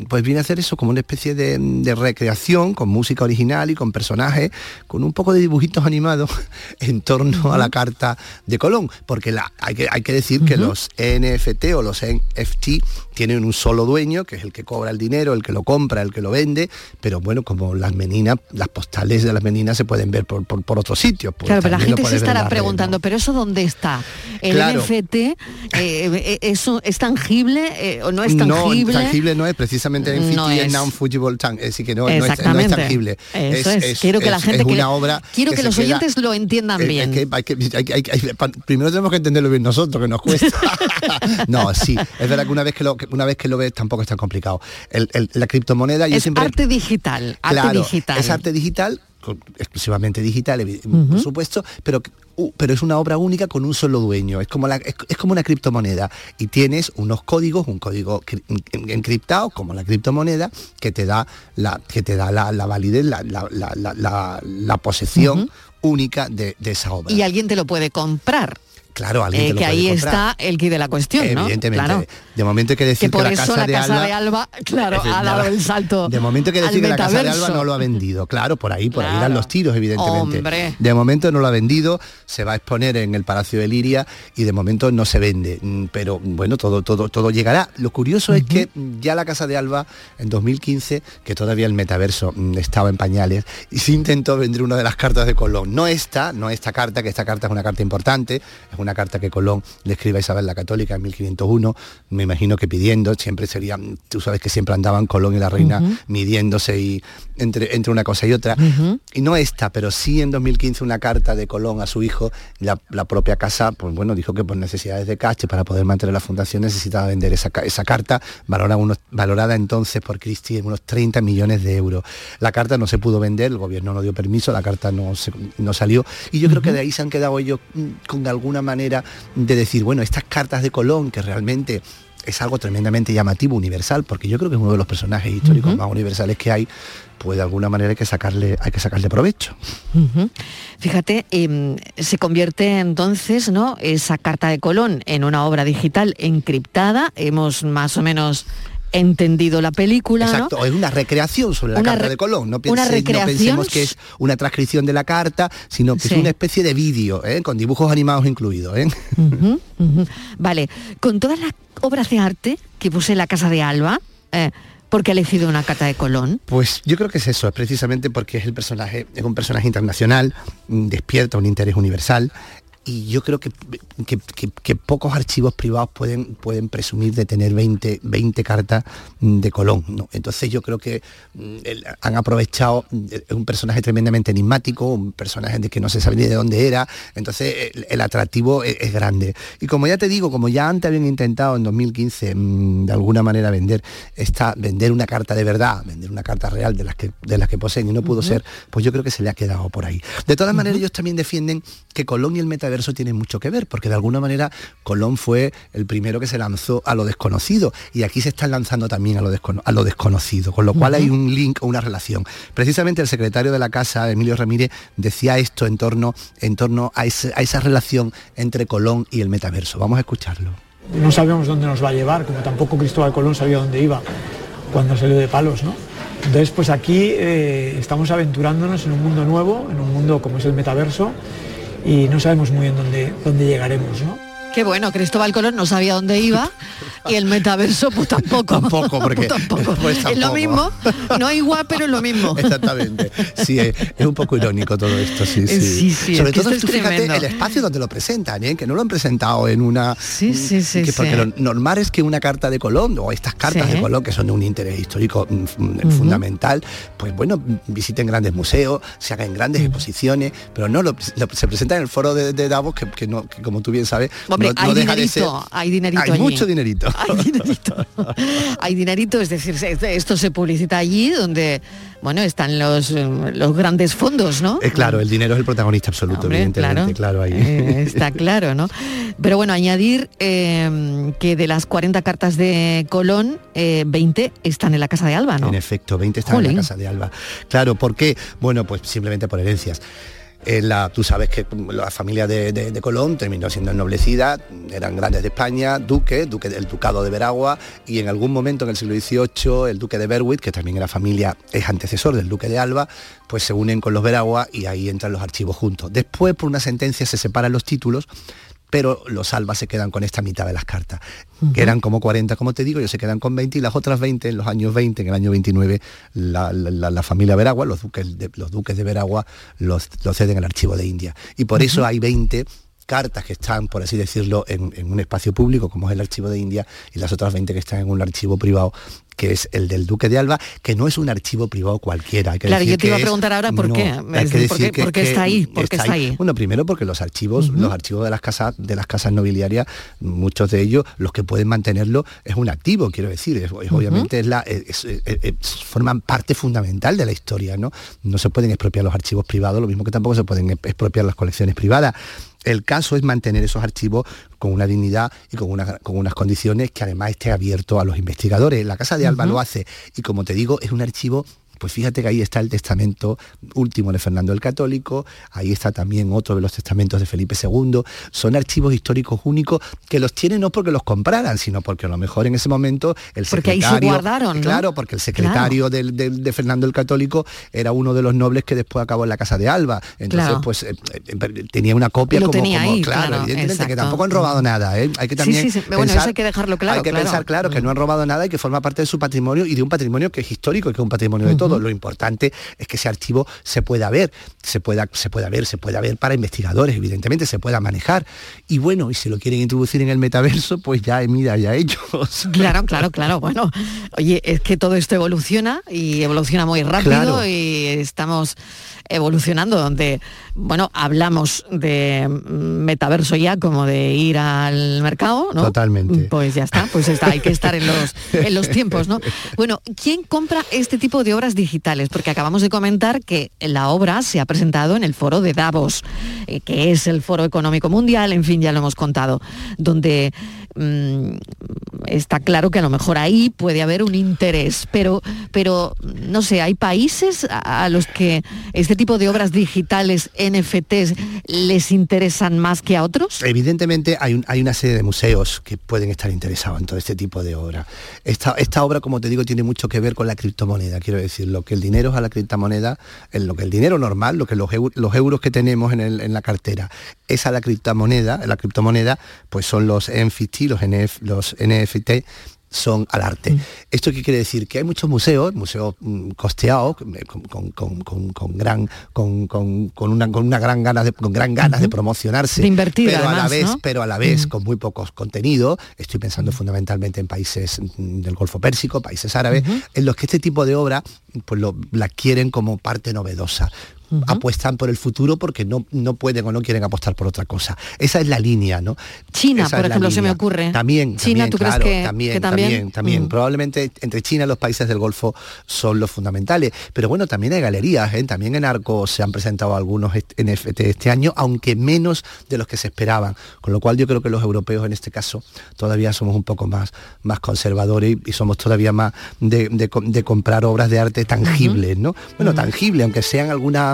pues viene a hacer eso como una especie de, de recreación con música original y con personajes, con un poco de dibujitos animados en torno a la carta de Colón, porque la, hay, que, hay que decir que los NFT o los NFT tienen un solo dueño, que es el que cobra el dinero, el que lo compra, el que lo vende, pero bueno, como las meninas, las postales de las meninas se pueden ver por, por, por otros sitios. pues Claro, pero la gente se estará red, preguntando, ¿pero eso dónde está? ¿El Claro. NFT eh, eh, eso es tangible eh, o no es No, tangible? tangible no es, precisamente en No NFT es. non-fungible, decir, que no, es, tangible. Eso es. Quiero que la gente es que- una obra quiero que los queda- oyentes lo entiendan Eh, bien. que hay hay hay primero tenemos que entenderlo bien nosotros, que nos cuesta. no, sí, es verdad que una vez que lo, que una vez que lo ves tampoco es tan complicado. El- el- la criptomoneda, yo es siempre... arte digital, arte Claro, digital. Es arte digital, exclusivamente digital, por supuesto, pero, uh, pero es una obra única con un solo dueño. Es como, la, es, es como una criptomoneda. Y tienes unos códigos, un código cri- en- encriptado, como la criptomoneda, que te da la, que te da la, la validez, la, posesión única de, de esa obra. y alguien te lo puede comprar. Claro, alguien Eh, te lo que puede ahí comprar. está el quid de la cuestión, ¿no? Evidentemente. Claro. De momento hay que decir Que por la eso casa, la de, casa Alba, de Alba, claro, ha dado el salto. De momento hay que decir que la casa de Alba no lo ha vendido. Claro, por ahí, por ahí dan los tiros, evidentemente. Hombre. De momento no lo ha vendido, se va a exponer en el Palacio de Liria y de momento no se vende. Mm, Pero bueno, todo, todo, todo llegará. Lo curioso es que ya la Casa de Alba en 2015, que todavía el metaverso mm, estaba en pañales, y se intentó vender una de las cartas de Colón. No esta, no esta carta, que esta carta es una carta importante, es una carta que Colón le escribe a Isabel la Católica en 1501, me imagino que pidiendo, siempre sería, tú sabes que siempre andaban Colón y la reina midiéndose y entre, entre una cosa y otra. Y no esta, pero sí en 2015 una carta de Colón a su hijo, la, la propia casa, pues bueno, dijo que por necesidades de caché para poder mantener la fundación necesitaba vender esa, esa carta, valorada, unos, valorada entonces por Cristi en unos 30 millones de euros. La carta no se pudo vender, el gobierno no dio permiso, la carta no, se- no salió, y yo creo que de ahí se han quedado ellos mm, con alguna manera de decir, bueno, estas cartas de Colón, que realmente es algo tremendamente llamativo, universal, porque yo creo que es uno de los personajes históricos más universales que hay, pues de alguna manera hay que sacarle, hay que sacarle provecho. Fíjate, em, se convierte entonces, ¿no? Esa carta de Colón en una obra digital encriptada. Hemos más o menos entendido la película, ¿no? Exacto, es una recreación sobre la Una carta de Colón. No, piense- no recreación pensemos que es una transcripción de la carta, sino que Sí. es una especie de vídeo, ¿eh? con dibujos animados incluidos. ¿eh? Vale, con todas las obras de arte que puse en la casa de Alba, eh, ¿por qué ha elegido una carta de Colón? Pues yo creo que es eso, es precisamente porque es el personaje, es un personaje internacional, mm, despierta un interés universal. Y yo creo que, que- que- que pocos archivos privados pueden, pueden presumir de tener 20, 20 cartas de Colón. ¿no? Entonces yo creo que mm, el- han aprovechado, es un personaje tremendamente enigmático, un personaje de que no se sabe ni de dónde era, entonces el, el atractivo es, es grande. Y como ya te digo, como ya antes habían intentado en 2015 mm, de alguna manera vender esta, vender una carta de verdad, vender una carta real de las que, de las que poseen y no pudo ser, pues yo creo que se le ha quedado por ahí. De todas maneras, ellos también defienden que Colón y el metaverso tienen mucho que ver, porque de alguna manera Colón fue el primero que se lanzó a lo desconocido y aquí se están lanzando también a lo, descono- a lo desconocido, con lo cual hay un link o una relación. Precisamente el secretario de la Casa, Emilio Ramírez, decía esto en torno, en torno a, ese- a esa relación entre Colón y el metaverso. Vamos a escucharlo. No sabemos dónde nos va a llevar, como tampoco Cristóbal Colón sabía dónde iba cuando salió de palos, ¿no? Entonces, pues aquí eh, estamos aventurándonos en un mundo nuevo, en un mundo como es el metaverso, y no sabemos muy bien dónde, dónde llegaremos, ¿no? Qué bueno, Cristóbal Colón no sabía dónde iba y el metaverso pues tampoco. Tampoco, porque tampoco. pues Es lo mismo, no igual, pero es lo mismo. Exactamente. Sí, es, es un poco irónico todo esto, sí, sí. Eh, sí, sí, Sobre es que todo es tú fíjate el espacio donde lo presentan, ¿eh? que no lo han presentado en una... Sí, sí, sí, que porque lo normal es que una carta de Colón o estas cartas de Colón que son de un interés histórico mm, mm, fundamental, pues bueno, visiten grandes museos, se hagan grandes exposiciones, pero no, lo, lo- se presenta en el foro de, de Davos que, que no, que como tú bien sabes, no, hay de dinerito, ser... hay dinerito Hay allí. mucho dinerito. Hay dinerito. Hay dinerito, es decir, esto se publicita allí donde, bueno, están los, los grandes fondos, ¿no? Eh, claro, el dinero es el protagonista absoluto, Hombre, evidentemente, claro, ahí. Eh, está claro, ¿no? Pero bueno, añadir eh, que de las 40 cartas de Colón, eh, 20 están en la Casa de Alba, ¿no? En efecto, 20 están en la casa de Alba. Claro, ¿por qué? Bueno, pues simplemente por herencias. La, tú sabes que la familia de, de- de Colón terminó siendo ennoblecida, eran grandes de España, duque, duque del ducado de Veragua, y en algún momento en el siglo XVIII el duque de Berwick, que también era familia, es antecesor del duque de Alba, pues se unen con los Veragua y ahí entran los archivos juntos. Después, por una sentencia, se separan los títulos, pero los Alba se quedan con esta mitad de las cartas, que eran como 40, como te digo, ellos se quedan con 20 y las otras 20 en los años 20, en el año 29, la, la- la- la familia Veragua, los duques de, los duques de Veragua, los, los ceden al archivo de India. Y por eso hay 20 cartas que están, por así decirlo, en, en un espacio público, como es el archivo de India, y las otras 20 que están en un archivo privado, que es el del Duque de Alba, que no es un archivo privado cualquiera. hay que Claro, decir yo te iba a preguntar ahora por no, qué. hay Es que decir, ¿por qué- que- por qué que está ahí? ¿Por qué está ahí? Bueno, primero porque los archivos, los archivos de las casas, de las casas nobiliarias, muchos de ellos, los que pueden mantenerlo, es un activo, quiero decir. Es, es- obviamente es la, es- es- es- es- forman parte fundamental de la historia, ¿no? No se pueden expropiar los archivos privados, lo mismo que tampoco se pueden expropiar las colecciones privadas. El caso es mantener esos archivos con una dignidad y con, una- con unas condiciones que además esté abierto a los investigadores. La Casa de Alba lo hace y como te digo, es un archivo pues fíjate que ahí está el testamento último de Fernando el Católico, ahí está también otro de los testamentos de Felipe II. Son archivos históricos únicos que los tienen no porque los compraran, sino porque a lo mejor en ese momento el Porque ahí se secretario... guardaron, ¿no? Claro, porque el secretario del- del- de Fernando el Católico era uno de los nobles que después acabó en la Casa de Alba. Entonces, Claro. pues eh, eh, tenía una copia Lo como, tenía como- ahí, claro, claro, evidentemente que tampoco han robado nada, ¿eh? Hay que Sí, también sí, sí. Bueno, eso hay que dejarlo claro, Hay que pensar claro que no han robado nada y que forma parte de su patrimonio y de un patrimonio que es histórico y que es un patrimonio de todos. Lo importante es que ese archivo se pueda ver, se pueda, se pueda ver, se pueda ver para investigadores, evidentemente, se pueda manejar. Y bueno, y si lo quieren introducir en el metaverso, pues ya, mira, ya ellos. Claro, claro, claro. Bueno, oye, es que todo esto evoluciona y evoluciona muy rápido Claro. y estamos evolucionando donde, bueno, hablamos de metaverso ya como de ir al mercado, ¿no? Totalmente. Pues ya está, pues está, hay que estar en los, en los tiempos, ¿no? Bueno, ¿quién compra este tipo de obras digitales? Porque acabamos de comentar que la obra se ha presentado en el foro de Davos, eh, que es el foro económico mundial, en fin, ya lo hemos contado, donde mm, está claro que a lo mejor ahí puede haber un interés, pero, pero no sé, hay países a los que este tipo de obras digitales, NFTs, les interesan más que a otros. Evidentemente hay, un- hay una serie de museos que pueden estar interesados en todo este tipo de obra. Esta, esta obra, como te digo, tiene mucho que ver con la criptomoneda. Quiero decir, lo que el dinero es a la criptomoneda, en lo que el dinero normal, lo que los, eu- los euros que tenemos en la cartera es a la criptomoneda, la criptomoneda, pues son los NFT, los, NF, los NFT son al arte. ¿Esto qué quiere decir? Que hay muchos museos, museos mm, costeados, con, con- con- con- gran, con, una, con una gran ganas de, con gran ganas de promocionarse, De invertir, pero a la vez, ¿no? pero a la vez con muy pocos contenidos. Estoy pensando fundamentalmente en países mm, del Golfo Pérsico, países árabes, en los que este tipo de obra pues lo, la quieren como parte novedosa. Apuestan por el futuro porque no, no pueden o no quieren apostar por otra cosa. Esa es la línea, ¿no? China, Esa por ejemplo, se me ocurre. También, China, también, ¿tú crees claro, que- también, que también? también, también. Mm. Probablemente entre China y los países del Golfo son los fundamentales. Pero bueno, también hay galerías, ¿eh? también en Arco se han presentado algunos NFT este año, aunque menos de los que se esperaban. Con lo cual yo creo que los europeos en este caso todavía somos un poco más, más conservadores y, y somos todavía más de, de com- de comprar obras de arte tangibles, ¿no? Bueno, tangibles, aunque sean algunas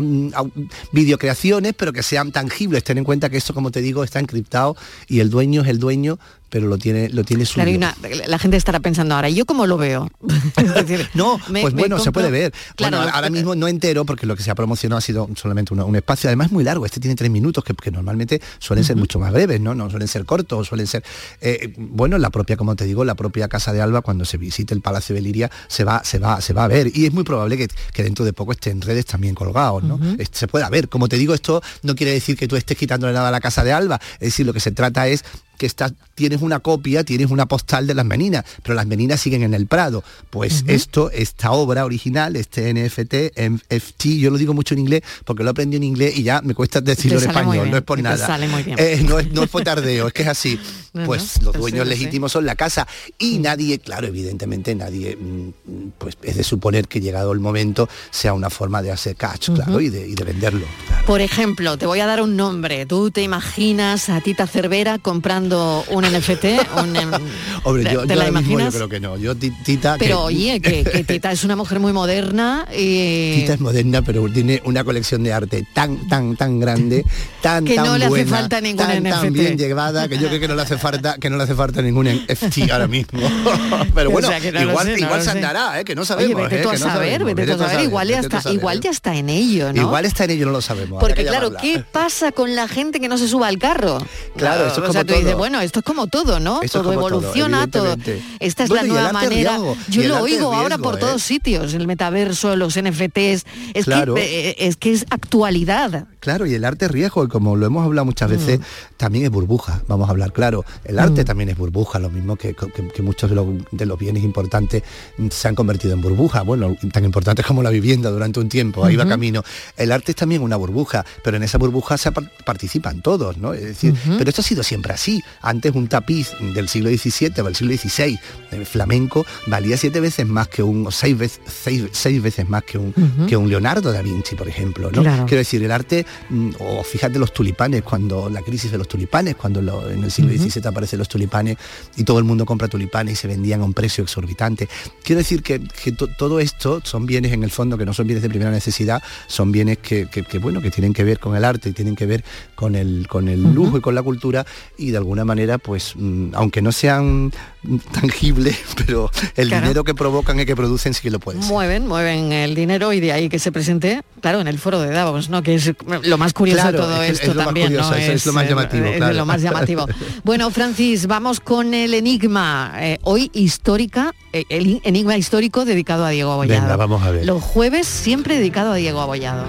videocreaciones, pero que sean tangibles. Ten en cuenta que esto, como te digo, está encriptado y el dueño es el dueño, pero lo tiene, lo tiene suyo. Claro, y una- la gente estará pensando ahora, ¿y ¿yo cómo lo veo? No, Me- pues bueno, se puede ver. Claro, bueno, ahora mismo no entero, porque lo que se ha promocionado ha sido solamente un espacio, además muy largo, este tiene tres minutos, que, que normalmente suelen ser mucho más breves, ¿no? No suelen ser cortos, suelen ser... eh, bueno, la propia, como te digo, la propia Casa de Alba, cuando se visite el Palacio de Liria, se va, se va, se va a ver. Y es muy probable que, que dentro de poco esté en redes también colgados, ¿no? Es- Se pueda ver. Como te digo, esto no quiere decir que tú estés quitándole nada a la Casa de Alba. Es decir, lo que se trata es que estás, tienes una copia, tienes una postal de las meninas, pero las meninas siguen en el Prado. Pues esto, esta obra original, este NFT, NFT, yo lo digo mucho en inglés porque lo aprendí en inglés y ya me cuesta decirlo en español, no es por te nada. sale muy bien. Eh, no, es, no por tardeo, es que es así. No, pues no, los dueños sé. legítimos son la casa y nadie, claro, evidentemente nadie, mm, pues es de suponer que llegado el momento sea una forma de hacer catch, claro, y de, y de venderlo. claro. Por ejemplo, te voy a dar un nombre. ¿Tú te imaginas a Tita Cervera comprando un NFT? Un, em, Hombre, ¿te- yo, te yo la ahora mismo imaginas? yo creo que no. Yo, Ti- Tita... Pero que- oye, que, que Tita es una mujer muy moderna y... Tita es moderna, pero tiene una colección de arte tan, tan, tan grande, tan, Que tan no le hace falta ningún tan, bien llevada, que yo creo que no le hace falta, que no le hace falta ningún NFT ahora mismo. pero O bueno, sea, no igual, sé, no igual lo se andará, ¿eh? que no sabemos. Oye, vete ¿eh? tú a que no saber, sabemos, vete tú a tú saber, igual ya está, igual ya está en ello, ¿no? Igual está en ello, no lo sabemos. Porque que claro. ¿qué pasa con la gente que no se suba al carro? Claro, eso es como todo. Bueno, esto es como todo, ¿no? Todo evoluciona, todo. Esta es Bueno, la nueva manera. riesgo, Yo lo oigo ahora por ¿eh? todos sitios, el metaverso, los NFTs. Es, Claro. que, eh, es que es actualidad. Claro, y el arte es riesgo, como lo hemos hablado muchas veces, también es burbuja, vamos a hablar claro. El arte también es burbuja, lo mismo que, que- que muchos de los, de los bienes importantes mm, se han convertido en burbuja, bueno, tan importantes como la vivienda durante un tiempo, ahí va Ujú. camino. El arte es también una burbuja, pero en esa burbuja se par- participan todos, ¿no? Es decir, pero esto ha sido siempre así. Antes un tapiz del siglo XVII o del siglo XVI, el flamenco, valía siete veces más que un, o seis, veces, seis, seis veces más que un, Ujú. que un Leonardo da Vinci, por ejemplo, ¿no? Claro. Quiero decir, el arte, mm, o fíjate los tulipanes, cuando la crisis de los tulipanes, cuando lo- en el siglo Ujú. XVII aparecen los tulipanes y todo el mundo compra tulipanes y se vendían a un precio exorbitante. Quiero decir que, que to- todo esto son bienes en el fondo que no son bienes de primera necesidad, son bienes que, que- que, bueno, que tienen que ver con el arte y tienen que ver con el, con el lujo y con la cultura y de alguna manera, pues, mm, aunque no sean tangibles, pero el Claro. dinero que provocan y que producen sí que lo pueden ser. Mueven, mueven el dinero y de ahí que se presente, claro, en el foro de Davos, ¿no? Que es lo más curioso Claro, de todo es esto es también, curioso, ¿no? eso es lo más eh, llamativo, es claro. lo más llamativo. Bueno, Francis, vamos con el enigma. eh, hoy histórica, eh, el enigma histórico dedicado a Diego Abollado. Venga, vamos a ver. Los jueves siempre dedicado a Diego Abollado.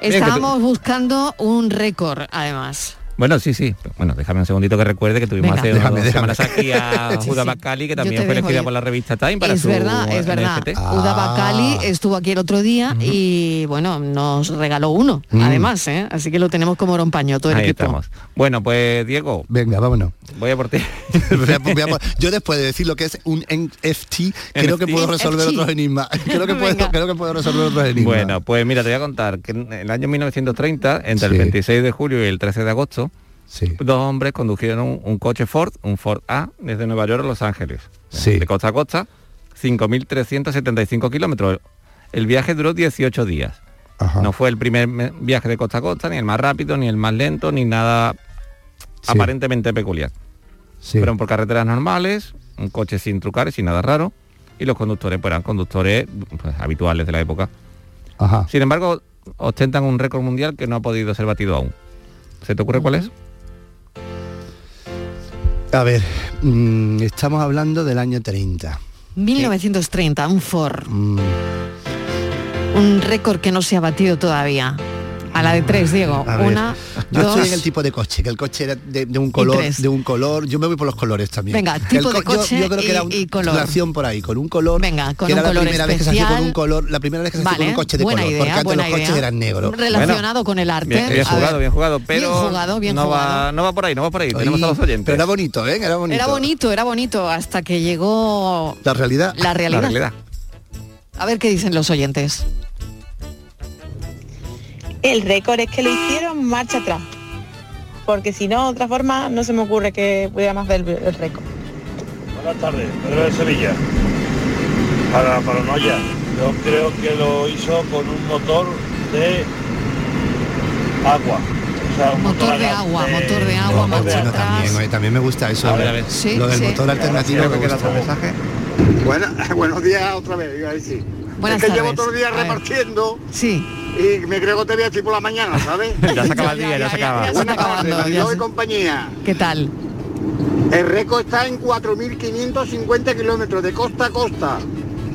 Estábamos buscando un récord, además. Bueno, sí, sí. Bueno, déjame un segundito que recuerde que tuvimos Venga. hace Déjame, unas déjame. semanas aquí a Juda sí. Bacali, que también fue elegida ir. por la revista Time para es su verdad, es verdad. NFT. Uda Bacali estuvo aquí el otro día y bueno, nos regaló uno, Mm. además, ¿eh? así que lo tenemos como rompaño todo el Ahí equipo. estamos. Bueno, pues Diego. Venga, vámonos. Voy a por ti. Yo después de decir lo que es un NFT, creo que puedo resolver otros enigmas. Creo que puedo, creo que puedo resolver otros enigmas. Bueno, pues mira, te voy a contar que en el año 1930, entre Sí. el 26 de julio y el 13 de agosto, dos hombres condujeron un, un coche Ford, un Ford A, desde Nueva York a Los Ángeles. Sí. De costa a costa, 5.375 kilómetros. El viaje duró 18 días. No fue el primer me- viaje de costa a costa, ni el más rápido, ni el más lento, ni nada aparentemente peculiar. Fueron por carreteras normales, un coche sin trucar, sin nada raro, y los conductores pues, eran conductores pues, habituales de la época. Ajá. Sin embargo, ostentan un récord mundial que no ha podido ser batido aún. ¿Se te ocurre cuál es? A ver, mm, estamos hablando del año 30. 1930, un Ford, Mm, un récord que no se ha batido todavía. A la de tres, Diego. a ver, Una, yo dos, estoy en el tipo de coche, que el coche era de, de un color, de un color. Yo me voy por los colores también. Venga, tipo de co- coche yo, creo que era y- un- y color. una acción por ahí, con un color. Venga, con que un era color la primera vez que se hacía con un color, la primera vez que se hacía con Vale, un coche de buena color, idea, porque antes buena los coches idea. eran negros. Relacionado con el arte. Bien, jugado, ver. bien jugado, pero Bien jugado, bien no, jugado. Va, no va por ahí, no va por ahí. Oye, Tenemos a los oyentes. Pero era bonito, ¿eh? Era bonito. Era bonito, era bonito, hasta que llegó La realidad. la realidad. A ver qué dicen los oyentes. El récord es que lo hicieron marcha atrás. Porque si no, de otra forma, no se me ocurre que pudiera más del el récord. Buenas tardes, Pedro de Sevilla. Para Paranoia, yo creo que lo hizo con un motor de agua. O sea, un Motor de agua, motor de agua, marcha Bueno, atrás. también, oye, también me gusta eso. A ver, lo- a ver. Sí, lo del sí. motor alternativo que queda gusta. otro mensaje. Buena- buenos días otra vez, iba a decir. Buenas es que llevo todo el día repartiendo Sí. y me creo que te voy a decir por la mañana, ¿sabes? Ya se acaba el día, ya se acaba. ya se Buenas está tardes, ya se- compañía. ¿Qué tal? El récord está en 4.550 kilómetros de costa a costa.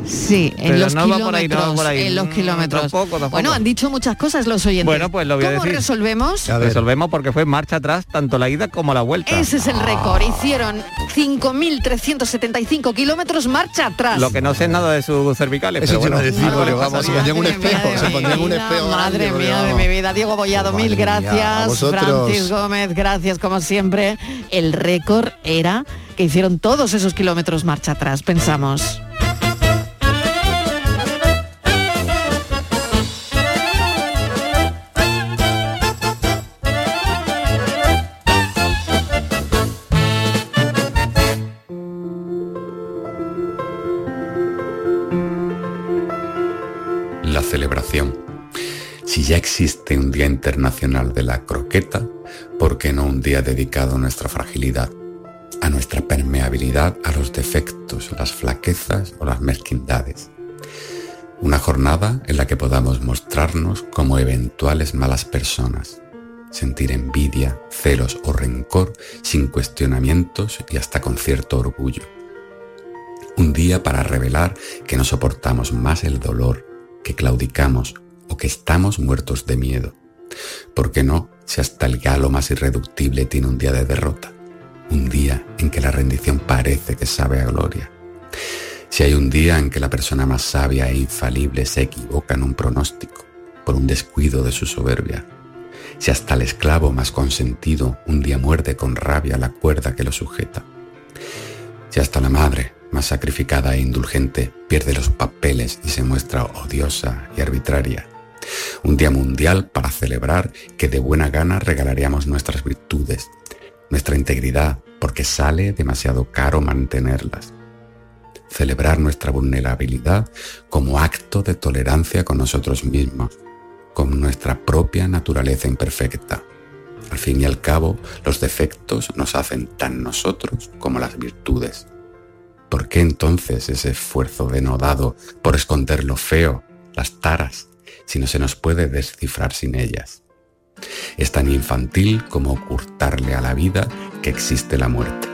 Sí, en Pero los no va por ahí, no va kilómetros. por ahí. En los Mm, kilómetros. tampoco, tampoco. Bueno, han dicho muchas cosas los oyentes. Bueno, pues lo voy a ¿Cómo decir. resolvemos? Resolvemos porque fue marcha atrás tanto la ida como la vuelta. Ese es el récord. Hicieron 5.375 kilómetros marcha atrás. Lo que no sé es nada de sus cervicales. Eso pero bueno, decir, porque vamos, se pondrían un espejo, se pondrían un espejo. Madre mía de mi vida, Diego Bollado, mil gracias. Francis Gómez, gracias como siempre. El récord era que hicieron todos esos kilómetros marcha atrás, pensamos. Existe un Día Internacional de la Croqueta, ¿por qué no un día dedicado a nuestra fragilidad, a nuestra permeabilidad, a los defectos, las flaquezas o las mezquindades? Una jornada en la que podamos mostrarnos como eventuales malas personas, sentir envidia, celos o rencor sin cuestionamientos y hasta con cierto orgullo. Un día para revelar que no soportamos más el dolor, que claudicamos o que estamos muertos de miedo. ¿Por qué no si hasta el galo más irreductible tiene un día de derrota? Un día en que la rendición parece que sabe a gloria si hay un día en que la persona más sabia e infalible se equivoca en un pronóstico por un descuido de su soberbia, si hasta el esclavo más consentido un día muerde con rabia la cuerda que lo sujeta, si hasta la madre más sacrificada e indulgente pierde los papeles y se muestra odiosa y arbitraria, un día mundial para celebrar que de buena gana regalaríamos nuestras virtudes, nuestra integridad, porque sale demasiado caro mantenerlas celebrar nuestra vulnerabilidad como acto de tolerancia con nosotros mismos, con nuestra propia naturaleza imperfecta. Al fin y al cabo, los defectos nos hacen tan nosotros como las virtudes. ¿Por qué entonces ese esfuerzo denodado por esconder lo feo, las taras, si no se nos puede descifrar sin ellas? Es tan infantil como ocultarle a la vida que existe la muerte.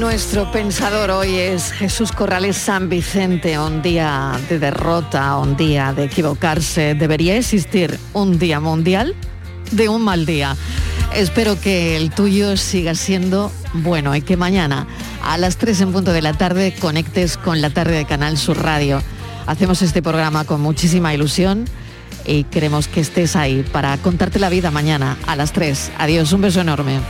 Nuestro pensador hoy es Jesús Corrales San Vicente, un día de derrota, un día de equivocarse. ¿Debería existir un día mundial de un mal día? Espero que el tuyo siga siendo bueno y que mañana a las 3 en punto de la tarde conectes con la tarde de Canal Sur Radio. Hacemos este programa con muchísima ilusión y queremos que estés ahí para contarte la vida mañana a las 3. Adiós, un beso enorme.